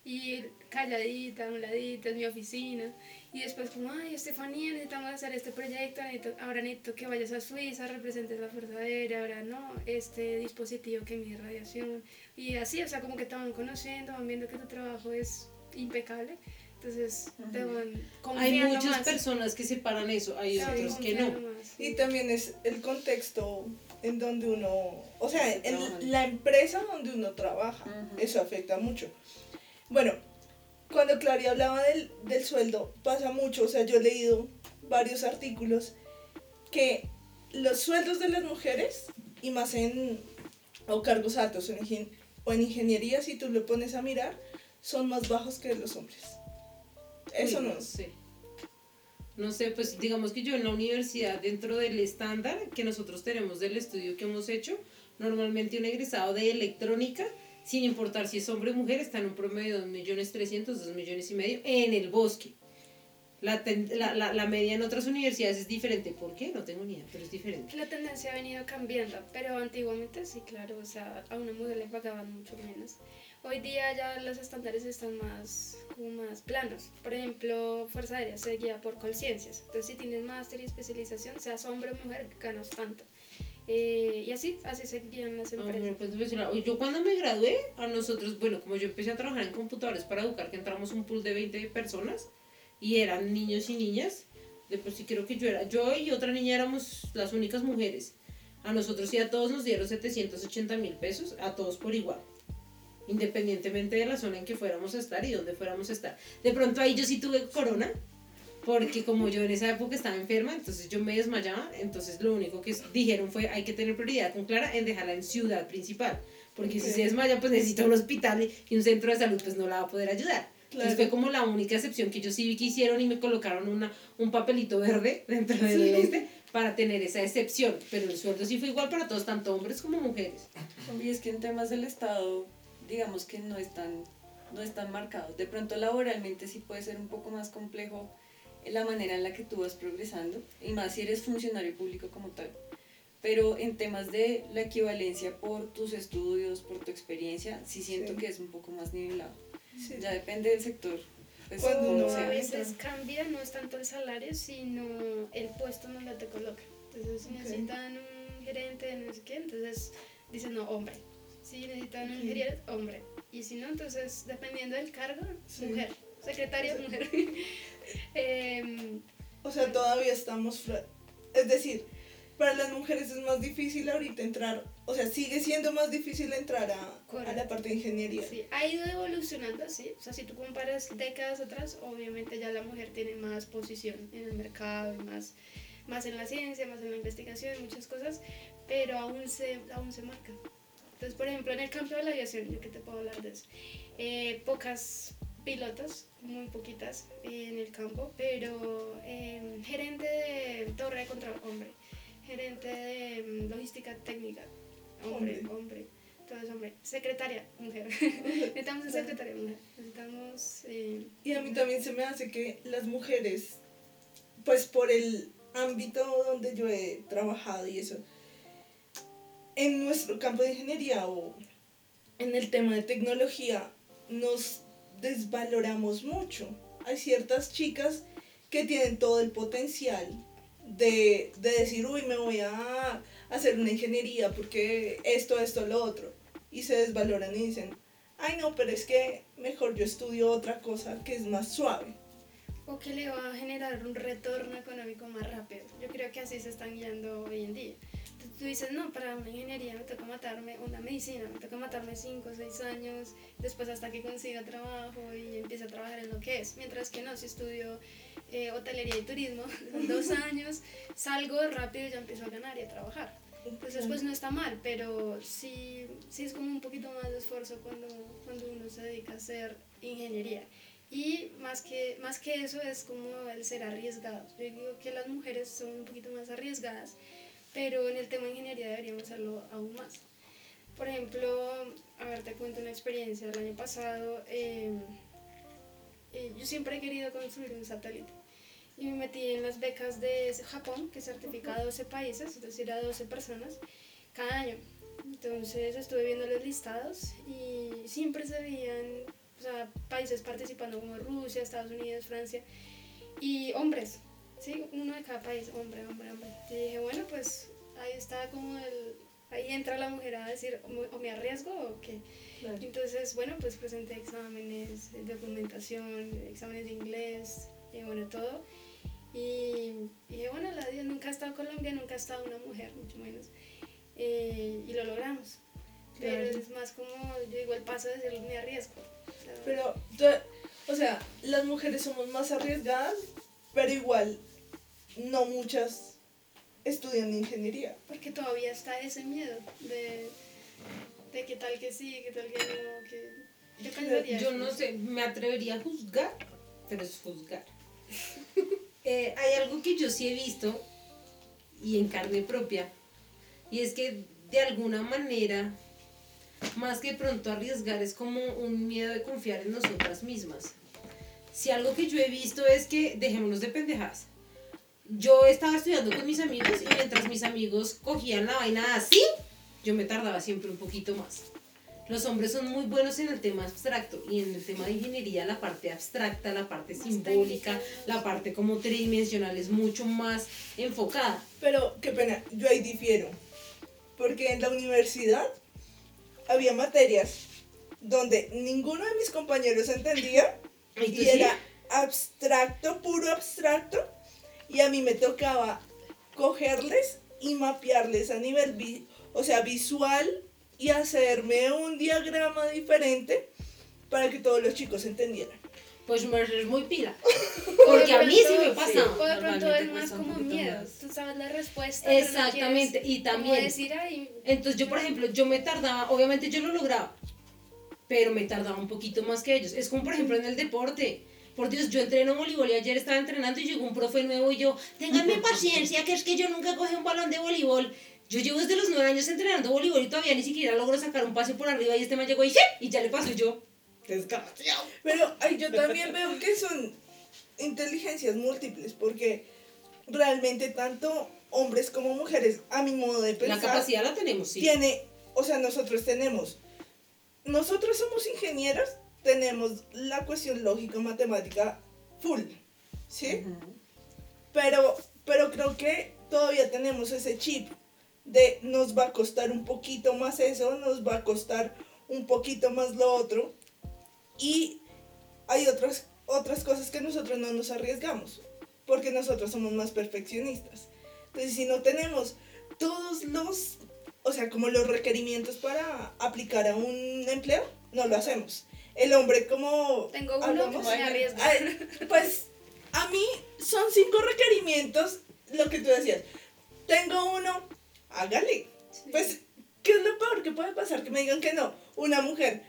y calladita, a un ladito, en mi oficina. Y después como, ay, Estefanía, necesitamos hacer este proyecto, ahora necesito que vayas a Suiza, representes la Fuerza Aérea, ahora no, este dispositivo que mide radiación. Y así, o sea, como que van conociendo, van viendo que tu trabajo es impecable. Entonces, te van Hay muchas personas que separan eso, hay otros que no. Y también es el contexto en donde uno, o sea, en la empresa donde uno trabaja, eso afecta mucho. Bueno, cuando Clary hablaba del, del sueldo, pasa mucho, o sea, yo he leído varios artículos que los sueldos de las mujeres, y más en o cargos altos o en, o en ingeniería, si tú lo pones a mirar, son más bajos que los hombres. Eso no. sé. No sé, pues digamos que yo en la universidad, dentro del estándar que nosotros tenemos del estudio que hemos hecho, normalmente un egresado de electrónica sin importar si es hombre o mujer, está en un promedio de 2.300.000, 2 millones y medio en el bosque. La, la, la, media en otras universidades es diferente. ¿Por qué? No tengo ni idea, pero es diferente. La tendencia ha venido cambiando, pero antiguamente sí, claro, o sea, a una mujer le pagaban mucho menos. Hoy día ya los estándares están más, como más planos. Por ejemplo, Fuerza Aérea se guía por conciencias. Entonces, si tienes máster y especialización, seas hombre o mujer, ganas tanto. Eh, y así, así se guían las empresas. Pues, yo cuando me gradué, a nosotros, bueno, como yo empecé a trabajar en computadores para educar, que entramos un pool de 20 personas y eran niños y niñas, después sí creo que yo era, yo y otra niña éramos las únicas mujeres. A nosotros sí a todos nos dieron 780 mil pesos, a todos por igual. Independientemente de la zona en que fuéramos a estar y dónde fuéramos a estar. De pronto ahí yo sí tuve corona, porque como yo en esa época estaba enferma, entonces yo me desmayaba, entonces lo único que dijeron fue hay que tener prioridad con Clara en dejarla en ciudad principal, porque si se desmaya pues necesita un hospital y un centro de salud pues no la va a poder ayudar. Entonces fue como la única excepción que ellos sí vi que hicieron y me colocaron una, un papelito verde [laughs] dentro del este para tener esa excepción, pero el sueldo sí fue igual para todos, tanto hombres como mujeres. Y es que en temas del Estado, digamos que no están, no están marcados. De pronto laboralmente sí puede ser un poco más complejo la manera en la que tú vas progresando, y más si eres funcionario público como tal. Pero en temas de la equivalencia por tus estudios, por tu experiencia, sí siento que es un poco más nivelado. Ya depende del sector. Pues, Cuando a veces cambia, no es tanto el salario, sino el puesto donde te coloca. Entonces, si necesitan un gerente, no sé qué, entonces dicen, no, hombre. Si necesitan un gerente, hombre. Y si no, entonces, dependiendo del cargo, mujer. Secretaria, mujer. [laughs] Em, o sea, todavía estamos... Es decir, para las mujeres es más difícil ahorita entrar, o sea, sigue siendo más difícil entrar a, a, la parte de ingeniería. Sí, ha ido evolucionando así, o sea, si tú comparas décadas atrás, obviamente ya la mujer tiene más posición en el mercado, más, más en la ciencia, más en la investigación, muchas cosas, pero aún se, aún se marca. Entonces, por ejemplo, en el campo de la aviación, yo que te puedo hablar de eso, eh, pocas pilotos, muy poquitas en el campo, pero em, gerente de torre de control, hombre. Gerente de em, logística técnica, hombre, hombre. Todo es hombre. Secretaria, mujer. [laughs] Necesitamos una secretaria, mujer. Necesitamos... Em, y a mí también se me hace que las mujeres, pues por el ámbito donde yo he trabajado y eso, en nuestro campo de ingeniería o en el tema de tecnología, nos desvaloramos mucho. Hay ciertas chicas que tienen todo el potencial de, decir, uy, me voy a hacer una ingeniería porque esto, esto, lo otro. Y se desvaloran y dicen, ay no, pero es que mejor yo estudio otra cosa que es más suave. O que le va a generar un retorno económico más rápido. Yo creo que así se están guiando hoy en día tú dices, no, para una ingeniería me toca matarme, una medicina, me toca matarme 5 o 6 años, después hasta que consiga trabajo y empiece a trabajar en lo que es. Mientras que no, si estudio eh, hotelería y turismo, [laughs] dos años, salgo rápido y ya empiezo a ganar y a trabajar. Entonces, pues no está mal, pero sí, sí es como un poquito más de esfuerzo cuando, cuando uno se dedica a hacer ingeniería. Y más que, más que eso es como el ser arriesgado. Yo digo que las mujeres son un poquito más arriesgadas pero en el tema de ingeniería deberíamos hacerlo aún más. Por ejemplo, a ver, te cuento una experiencia. El año pasado em, eh, yo siempre he querido construir un satélite y me metí en las becas de Japón, que certifica a 12 países, es decir, a 12 personas cada año. Entonces estuve viendo los listados y siempre se veían sea, países participando como Rusia, Estados Unidos, Francia, y hombres, ¿sí? Uno de cada país, hombre, hombre, hombre. Y dije, bueno, pues ahí está como el... Ahí entra la mujer a decir, o me arriesgo o qué. Entonces, bueno, pues presenté exámenes, documentación, exámenes de inglés, y bueno, todo. Y dije, bueno, la Dios nunca ha estado Colombia, nunca ha estado una mujer, mucho menos. Eh, y lo logramos. Pero es más como, yo digo, el paso de ser me arriesgo. Pero, o sea, las mujeres somos más arriesgadas, pero igual no muchas estudian ingeniería. Porque todavía está ese miedo de, de qué tal que sí, qué tal que no, que... Yo no sé, me atrevería a juzgar, pero es juzgar. [laughs] Eh, hay algo que yo sí he visto y en carne propia, y es que de alguna manera, más que pronto arriesgar, es como un miedo de confiar en nosotras mismas. Si algo que yo he visto es que dejémonos de pendejadas. Yo estaba estudiando con mis amigos y mientras mis amigos cogían la vaina así, yo me tardaba siempre un poquito más. Los hombres son muy buenos en el tema abstracto y en el tema de ingeniería la parte abstracta, la parte simbólica, la parte como tridimensional es mucho más enfocada. Pero qué pena, yo ahí difiero. Porque en la universidad había materias donde ninguno de mis compañeros entendía [laughs] y era abstracto, puro abstracto, y a mí me tocaba cogerles y mapearles a nivel, o sea, visual y hacerme un diagrama diferente para que todos los chicos entendieran. Pues me es muy pila. [laughs] Porque a mí sí me pasa. O de pronto es más como miedo. Tú sabes la respuesta. Exactamente. y también. Entonces yo, por ejemplo, yo me tardaba, obviamente yo lo lograba, pero me tardaba un poquito más que ellos. Es como, por ejemplo, en el deporte. Por Dios, yo entreno voleibol y ayer estaba entrenando y llegó un profe nuevo y yo, ténganme paciencia, que es que yo nunca cogí un balón de voleibol. Yo llevo desde los nueve años entrenando voleibol y todavía ni siquiera logro sacar un pase por arriba y este me llegó y, y ya le pasó yo. Pero ay, yo también veo que son inteligencias múltiples porque realmente tanto hombres como mujeres, a mi modo de pensar... La capacidad la tenemos, sí. Tiene, o sea, nosotros tenemos, nosotros somos ingenieros, tenemos la cuestión lógica matemática full, ¿sí? pero, pero creo que todavía tenemos ese chip de nos va a costar un poquito más eso, nos va a costar un poquito más lo otro. Y hay otras, otras cosas que nosotros no nos arriesgamos, porque nosotros somos más perfeccionistas. Entonces, si no tenemos todos los, o sea, como los requerimientos para aplicar a un empleo, no lo hacemos. El hombre como... Tengo uno que se arriesga. Pues a mí son cinco requerimientos, lo que tú decías. Tengo uno, hágale. Pues, ¿qué es lo peor que puede pasar? Que me digan que no. Una mujer,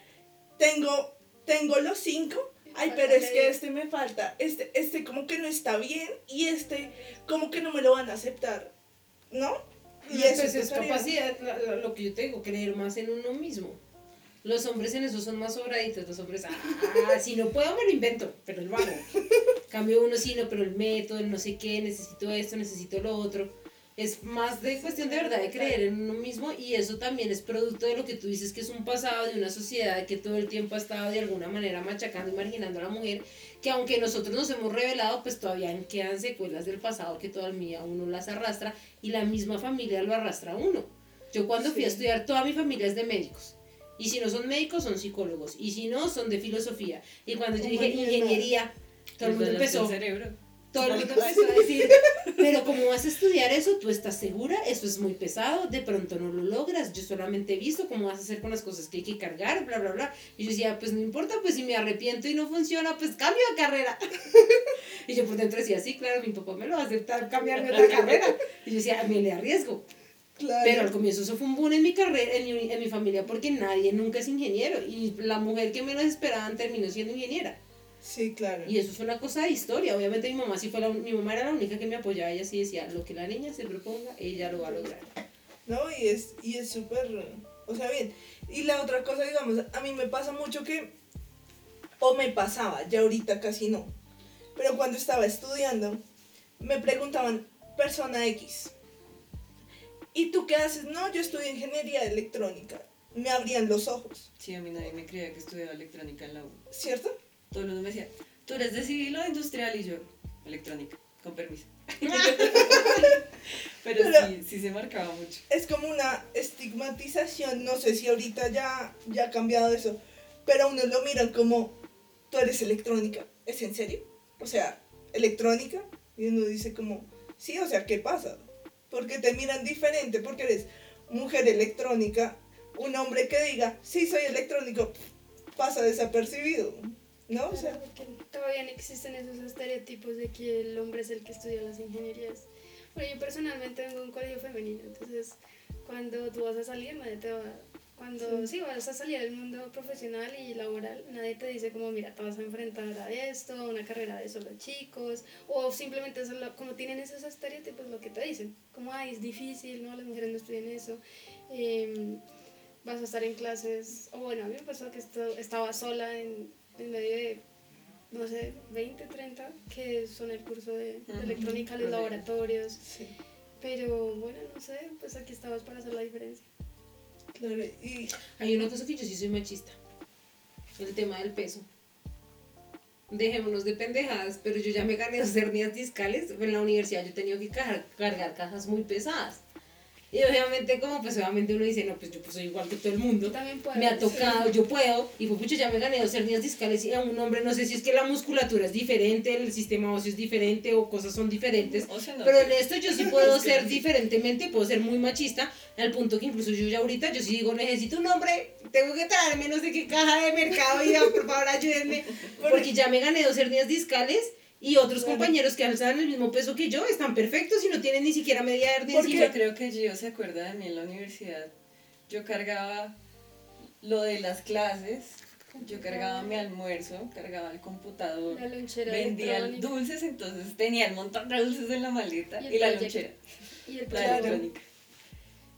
tengo, tengo los cinco. Ay, pero es que este me falta, este, este como que no está bien y este como que no me lo van a aceptar, ¿no? Y eso pues es capacidad, lo que yo tengo, creer más en uno mismo. Los hombres en eso son más sobraditos, los hombres, ah, si no puedo me lo invento, pero lo hago. [laughs] Cambio uno sí, no, pero el método, el no sé qué, necesito esto, necesito lo otro es más de cuestión de verdad de creer en uno mismo y eso también es producto de lo que tú dices que es un pasado de una sociedad que todo el tiempo ha estado de alguna manera machacando y marginando a la mujer, que aunque nosotros nos hemos revelado, pues todavía quedan secuelas del pasado que todavía uno las arrastra y la misma familia lo arrastra a uno. Yo cuando fui a estudiar, toda mi familia es de médicos. Y si no son médicos, son psicólogos. Y si no, son de filosofía. Y cuando yo dije ingeniería, todo el mundo empezó. Todo el mundo empezó a decir, pero como vas a estudiar eso, tú estás segura, eso es muy pesado, de pronto no lo logras, yo solamente he visto cómo vas a hacer con las cosas que hay que cargar, bla, bla, bla. Y yo decía, pues no importa, pues si me arrepiento y no funciona, pues cambio de carrera. [laughs] y yo por dentro decía, sí, claro, mi papá me lo va a aceptar, cambiarme otra carrera. Y yo decía, me le arriesgo. Pero al comienzo eso fue un boom en mi carrera, en mi, en mi familia, porque nadie nunca es ingeniero. Y la mujer que menos esperaban terminó siendo ingeniera. Sí, claro. Y eso es una cosa de historia. Obviamente mi mamá sí fue la, mi mamá era la única que me apoyaba. Ella sí decía, lo que la niña se proponga, ella lo va a lograr. No, y es y es súper, o sea, bien. Y la otra cosa, digamos, a mí me pasa mucho que, o me pasaba, ya ahorita casi no, pero cuando estaba estudiando, me preguntaban, persona X, ¿y tú qué haces? No, yo estudio ingeniería electrónica. me abrían los ojos, Sí, a mí nadie me creía que estudiaba electrónica en la U. ¿cierto? Todo el mundo me decía, tú eres de civil o industrial y yo, electrónica, con permiso. [laughs] Pero Pero- sí, sí se marcaba mucho. Es como una estigmatización, no sé si ahorita ya, ya ha cambiado eso, pero a uno lo miran como, tú eres electrónica, ¿es en serio? O sea, electrónica, y uno dice como, sí, o sea, ¿qué pasa? Porque te miran diferente, porque eres mujer electrónica, un hombre que diga, sí, soy electrónico, pasa desapercibido, ¿no? O sea, porque todavía no existen esos estereotipos de que el hombre es el que estudia las ingenierías. Bueno, yo personalmente vengo de un colegio femenino, entonces cuando tú vas a salir, nadie te va cuando sí. vas a salir al mundo profesional y laboral, nadie te dice como, mira, te vas a enfrentar a esto, a una carrera de solo chicos, o simplemente solo, como tienen esos estereotipos, lo que te dicen, como, ay, es difícil, ¿no? Las mujeres no estudian eso, em, vas a estar en clases, o bueno, a mí me pasó que esto, estaba sola en, en medio de, no sé, 20, 30, que son el curso de, electrónica, los laboratorios, sí, pero bueno, no sé, pues aquí estamos para hacer la diferencia. claro, y Hay una cosa que yo sí soy machista. El tema del peso. Dejémonos de pendejadas, pero yo ya me gané dos hernias discales. En la universidad yo he tenido que cargar, cargar cajas muy pesadas. Y obviamente, como pues obviamente uno dice, no, pues yo pues soy igual que todo el mundo. Yo también puedo. Me ha tocado, yo puedo, y pues pucho, ya me gané dos hernias discales y a un hombre, no sé si es que la musculatura es diferente, el sistema óseo es diferente o cosas son diferentes, O sea, no, pero en esto yo sí [laughs] puedo ser diferentemente, puedo ser muy machista, al punto que incluso yo ya ahorita, yo sí digo, necesito un hombre, tengo que traerme no sé qué caja de mercado y ya, por favor ayúdenme, [laughs] porque ya me gané dos hernias discales y otros compañeros que alzan el mismo peso que yo están perfectos y no tienen ni siquiera media hernia Porque yo creo que Gio se acuerda de mí en la universidad. Yo cargaba lo de las clases, yo cargaba mi almuerzo, cargaba el computador, La lonchera vendía dulces, entonces tenía el montón de dulces en la maleta Y el y, la lonchera, Y el la electrónica.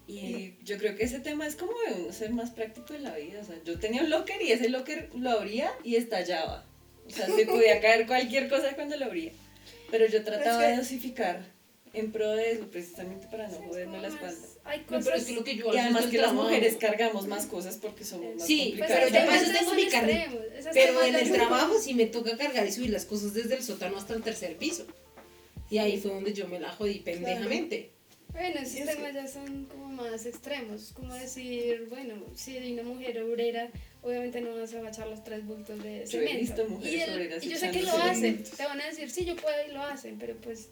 Y yo creo que ese tema es como de uno ser más práctico en la vida. O sea, yo tenía un locker y ese locker lo abría y estallaba. O sea, se podía caer cualquier cosa cuando lo abría. Pero yo trataba que- de dosificar en pro de eso, precisamente para no joderme la espalda. más- Hay No, cosas. pero es que lo que yo Y además que las mujeres cargamos más cosas porque somos más Sí, Pues complicadas. pero yo tengo mi carnet. Pero en el trabajo sí me toca cargar y subir las cosas desde el sótano hasta el tercer piso. Y ahí fue donde yo me la jodí pendejamente. Bueno, esos temas ya son como más extremos, como decir, bueno, si hay una mujer obrera, obviamente no vas a agachar los tres bultos de Yo he cemento. visto mujeres y, el- y yo sé que lo hacen, te van a decir, sí, yo puedo y lo hacen, pero pues,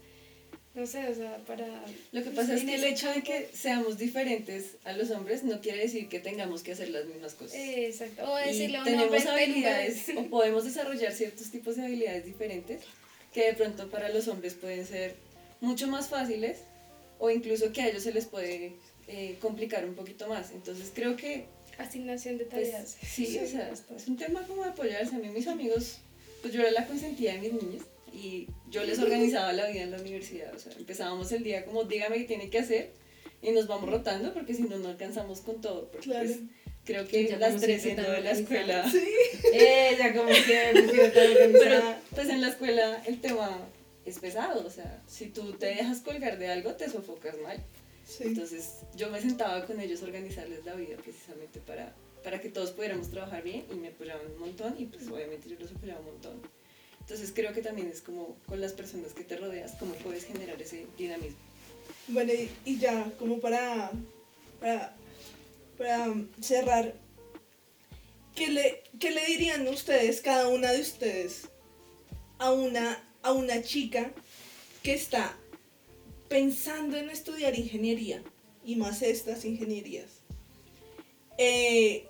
no sé, o sea, para... Lo que pasa es que el hecho de que seamos diferentes a los hombres no quiere decir que tengamos que hacer las mismas cosas. eh, Exacto, o y decirle hombre, tenemos "Ten un habilidades bebé". o [laughs] podemos desarrollar ciertos tipos de habilidades diferentes que de pronto para los hombres pueden ser mucho más fáciles o incluso que a ellos se les puede eh, complicar un poquito más. Entonces creo que Asignación de pues, tareas. sí, o sea, es un tema como de apoyarse. A mí mis amigos, pues yo era la consentida de mis niños y yo les organizaba la vida en la universidad. O sea, empezábamos el día como dígame qué tiene que hacer y nos vamos rotando porque si no, no alcanzamos con todo. Porque, Claro. pues, creo que Ya las como tres siendo de la escuela... Ella [laughs] como siempre, siempre tan Pero pues en la escuela el tema es pesado, o sea, si tú te dejas colgar de algo te sofocas mal. Sí. Entonces yo me sentaba con ellos a organizarles la vida precisamente para, para que todos pudiéramos trabajar bien y me apoyaban un montón y pues obviamente yo los apoyaba un montón. Entonces creo que también es como con las personas que te rodeas, cómo puedes generar ese dinamismo. Bueno, y, y ya, como para, para, para cerrar, ¿qué le, ¿qué le dirían ustedes, cada una de ustedes, a una, a una chica que está pensando en estudiar ingeniería, y más estas ingenierías, eh,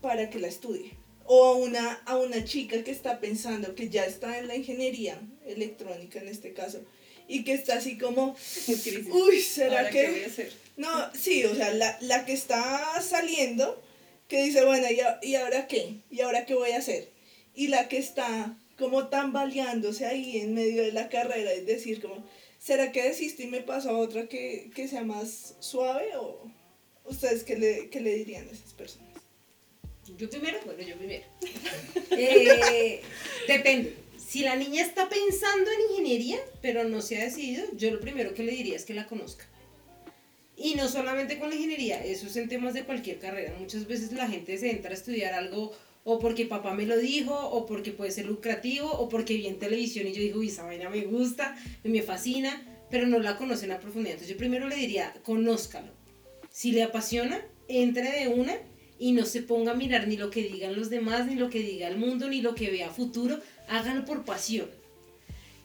para que la estudie? O a una, a una chica que está pensando que ya está en la ingeniería electrónica en este caso, y que está así como. [laughs] Uy, ¿será ¿Ahora que...? qué voy a hacer? No, sí, o sea, la, la que está saliendo, que dice, bueno, ¿y, ¿y ahora qué? ¿Y ahora qué voy a hacer? Y la que está como tambaleándose ahí en medio de la carrera, es decir, como, ¿será que desisto y me paso a otra que, que sea más suave? ¿O ustedes qué le, qué le dirían a esas personas? Yo primero, bueno, yo primero. [laughs] Eh, depende. Si la niña está pensando en ingeniería, pero no se ha decidido, yo lo primero que le diría es que la conozca. Y no solamente con la ingeniería, eso es en temas de cualquier carrera. Muchas veces la gente se entra a estudiar algo o porque papá me lo dijo, o porque puede ser lucrativo, o porque vi en televisión y yo digo, uy, esa vaina me gusta, me fascina, pero no la conocen a profundidad. Entonces yo primero le diría, conózcalo. Si le apasiona, entre de una y no se ponga a mirar ni lo que digan los demás, ni lo que diga el mundo, ni lo que vea futuro, hágalo por pasión.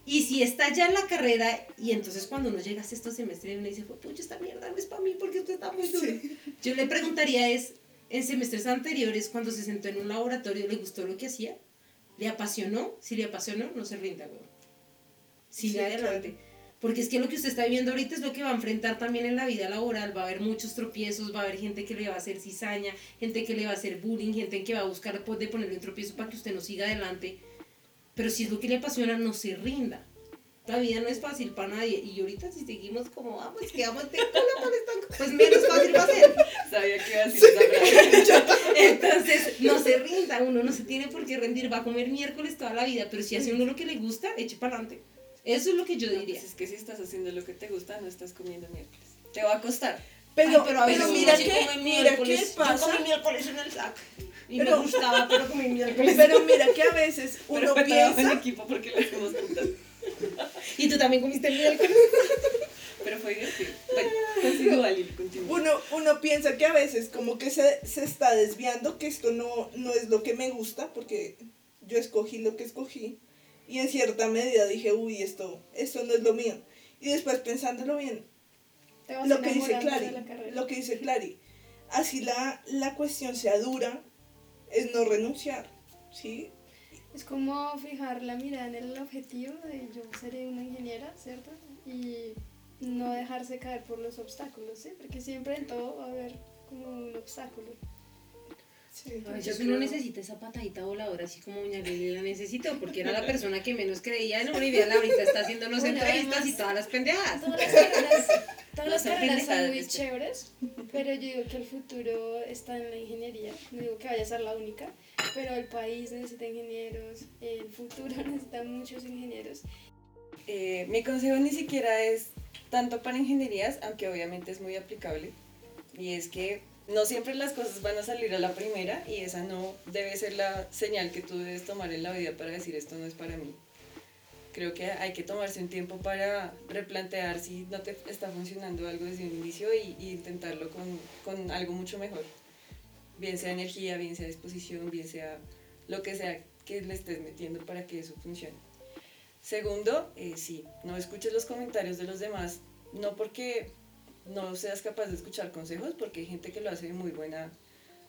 Y si está ya en la carrera, y entonces cuando uno llega a sexto semestre y uno dice, pucha, esta mierda no es para mí porque usted está muy duro. Yo le preguntaría es, en semestres anteriores, cuando se sentó en un laboratorio, ¿le gustó lo que hacía? ¿Le apasionó? Si le apasionó, no se rinda, güey. Siga Sí, adelante. Porque es que lo que usted está viendo ahorita es lo que va a enfrentar también en la vida laboral. Va a haber muchos tropiezos, va a haber gente que le va a hacer cizaña, gente que le va a hacer bullying, gente que va a buscar pues, de ponerle un tropiezo para que usted no siga adelante. Pero si es lo que le apasiona, no se rinda. La vida no es fácil para nadie. Y ahorita si seguimos como vamos, que vamos de culo para estanco, pues menos fácil va a ser. Sabía que iba a decir esa frase. [laughs] Entonces, no se rinda, uno no se tiene por qué rendir, va a comer miércoles toda la vida, pero si hace uno lo que le gusta, eche para adelante. Eso es lo que yo No, diría. pues es que si estás haciendo lo que te gusta, no estás comiendo miércoles. Te va a costar. Pero, Ay, pero a pero mira que, come mira qué miércoles. Yo pasa. comí miércoles en el sac. Y Pero- me gustaba, pero comí [laughs] miércoles. Pero mira que a veces Pero uno fue trabajo en piensa, equipo porque lo hacemos juntas. [laughs] Y tú también comiste miércoles. [laughs] Pero fue divertido. Bueno, continúa. uno, uno piensa que a veces como que se, se está desviando, que esto no, no es lo que me gusta, porque yo escogí lo que escogí. Y en cierta medida dije, uy, esto, esto no es lo mío. Y después pensándolo bien, lo que dice Clary, lo que dice Clary, así la, la cuestión sea dura, es no renunciar, ¿sí? Es como fijar la mirada en el objetivo de yo seré una ingeniera, ¿cierto? Y no dejarse caer por los obstáculos, ¿sí? Porque siempre en todo va a haber como un obstáculo. Sí. A veces uno necesita esa patadita voladora, así como Doña Lili la necesitó, porque era la persona que menos creía en uno y vean, ahorita está haciendo los Bueno, entrevistas y además- todas las pendejadas. Todas las carreras, todas No las son carreras son muy chéveres, pero yo digo que el futuro está en la ingeniería. No digo que vaya a ser la única, pero el país necesita ingenieros, el futuro [laughs] necesita muchos ingenieros. Eh, mi consejo ni siquiera es tanto para ingenierías, aunque obviamente es muy aplicable. Y es que no siempre las cosas van a salir a la primera y esa no debe ser la señal que tú debes tomar en la vida para decir esto no es para mí. Creo que hay que tomarse un tiempo para replantear si no te está funcionando algo desde un inicio y, y intentarlo con, con algo mucho mejor. Bien sea energía, bien sea disposición, bien sea lo que sea que le estés metiendo para que eso funcione. Segundo, eh, sí, no escuches los comentarios de los demás, no porque no seas capaz de escuchar consejos, porque hay gente que lo hace de muy buena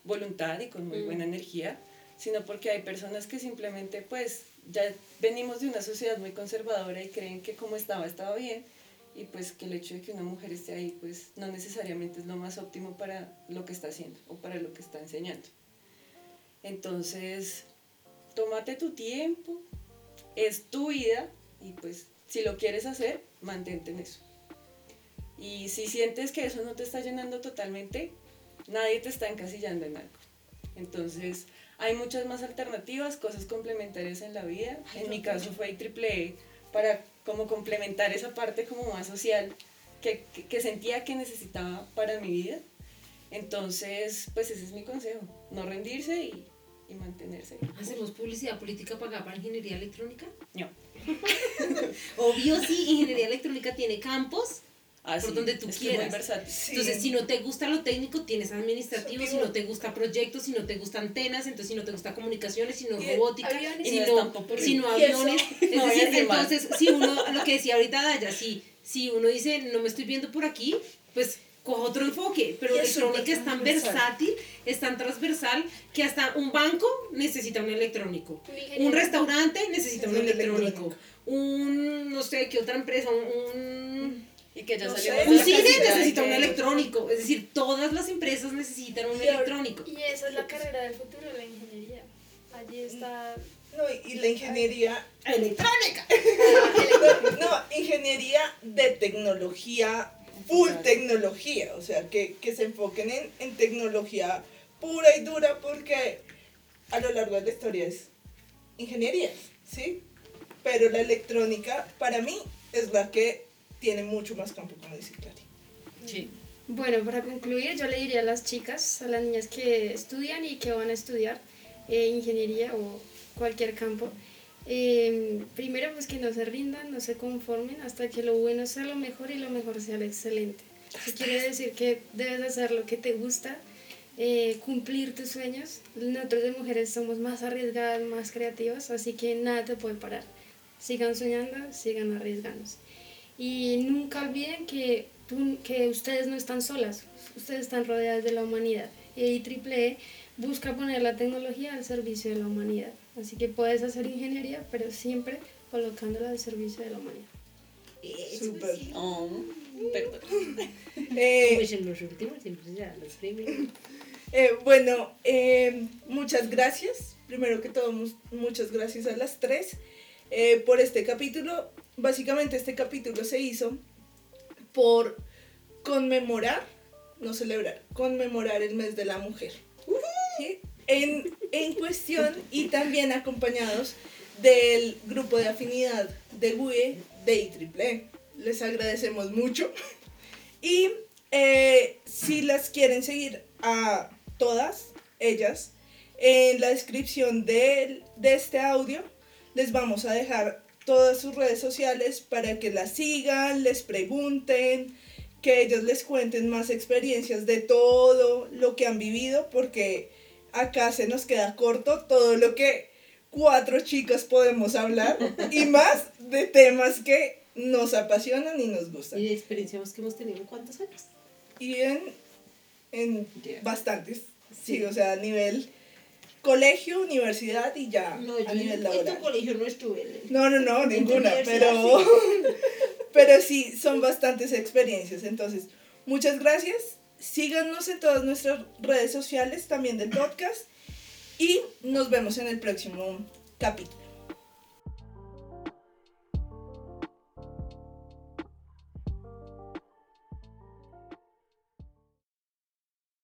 voluntad y con muy Mm. buena energía, sino porque hay personas que simplemente pues ya venimos de una sociedad muy conservadora y creen que como estaba estaba bien y pues que el hecho de que una mujer esté ahí pues no necesariamente es lo más óptimo para lo que está haciendo o para lo que está enseñando. Entonces, tómate tu tiempo, es tu vida y pues si lo quieres hacer, mantente en eso. Y si sientes que eso no te está llenando totalmente, nadie te está encasillando en algo. Entonces, hay muchas más alternativas, cosas complementarias en la vida. En mi caso fue IEEE para como complementar esa parte como más social que, que, que sentía que necesitaba para mi vida. Entonces, pues ese es mi consejo, no rendirse y, y mantenerse. ¿Hacemos publicidad política pagada para ingeniería electrónica? No. [laughs] Obvio sí, ingeniería electrónica tiene campos Así, por donde tú quieras. Sí. Entonces, si no te gusta lo técnico, tienes administrativo, si no te gusta proyectos, si no te gusta antenas, entonces si no te gusta comunicaciones, si no robótica, si no si aviones. Es [laughs] no decir, entonces, si uno, lo que decía ahorita Daya, si, si uno dice, no me estoy viendo por aquí, pues coja otro enfoque, pero electrónica es tan versátil, es tan transversal, que hasta un banco necesita un electrónico. Un restaurante necesita un electrónico. Un, no sé, qué otra empresa, un- un Y que ya No de un la cine casilla de necesita un electrónico, es decir, todas las empresas necesitan un Y electrónico. Y esa es la carrera del futuro, la ingeniería. Allí está No, y- y la ingeniería, Electrónica. [laughs] no, ingeniería de tecnología, full Claro. tecnología, o sea, que, que se enfoquen en, en tecnología pura y dura porque a lo largo de la historia es ingeniería, ¿sí? Pero la electrónica para mí es la que tiene mucho más campo, como dice Clary. Sí. Bueno, para concluir, yo le diría a las chicas, a las niñas que estudian y que van a estudiar eh, ingeniería o cualquier campo, eh, primero pues que no se rindan, no se conformen hasta que lo bueno sea lo mejor y lo mejor sea lo excelente. Eso quiere decir que debes hacer lo que te gusta, eh, cumplir tus sueños. Nosotros de mujeres somos más arriesgadas, más creativas, así que nada te puede parar. Sigan soñando, sigan arriesgándose. Y nunca olviden que, tú- que ustedes no están solas, ustedes están rodeadas de la humanidad. Y IEEE busca poner la tecnología al servicio de la humanidad. Así que puedes hacer ingeniería, pero siempre colocándola al servicio de la humanidad. Súper. Oh, perdón. [laughs] Eh, los últimos siempre se dan los primeros. Eh, bueno, eh, muchas gracias. Primero que todo, muchas gracias a las tres eh, por este capítulo. Básicamente este capítulo se hizo por conmemorar, no celebrar, conmemorar el mes de la mujer. ¿sí? En, en cuestión y también acompañados del grupo de afinidad de WUE de IEEE. Les agradecemos mucho. Y eh, si las quieren seguir a todas ellas, en la descripción de este audio les vamos a dejar todas sus redes sociales para que las sigan, les pregunten, que ellos les cuenten más experiencias de todo lo que han vivido, porque acá se nos queda corto todo lo que cuatro chicas podemos hablar y [laughs] más de temas que nos apasionan y nos gustan. Y de experiencias que hemos tenido en cuántos años. Y en, bastantes. Sí, Sí. o sea, a nivel colegio, universidad y ya No, yo a nivel en laboral. tu colegio no estuve. No, no, no, ninguna, pero, [laughs] pero sí, son bastantes experiencias. Entonces, muchas gracias. Síganos en todas nuestras redes sociales, también del podcast. Y nos vemos en el próximo capítulo.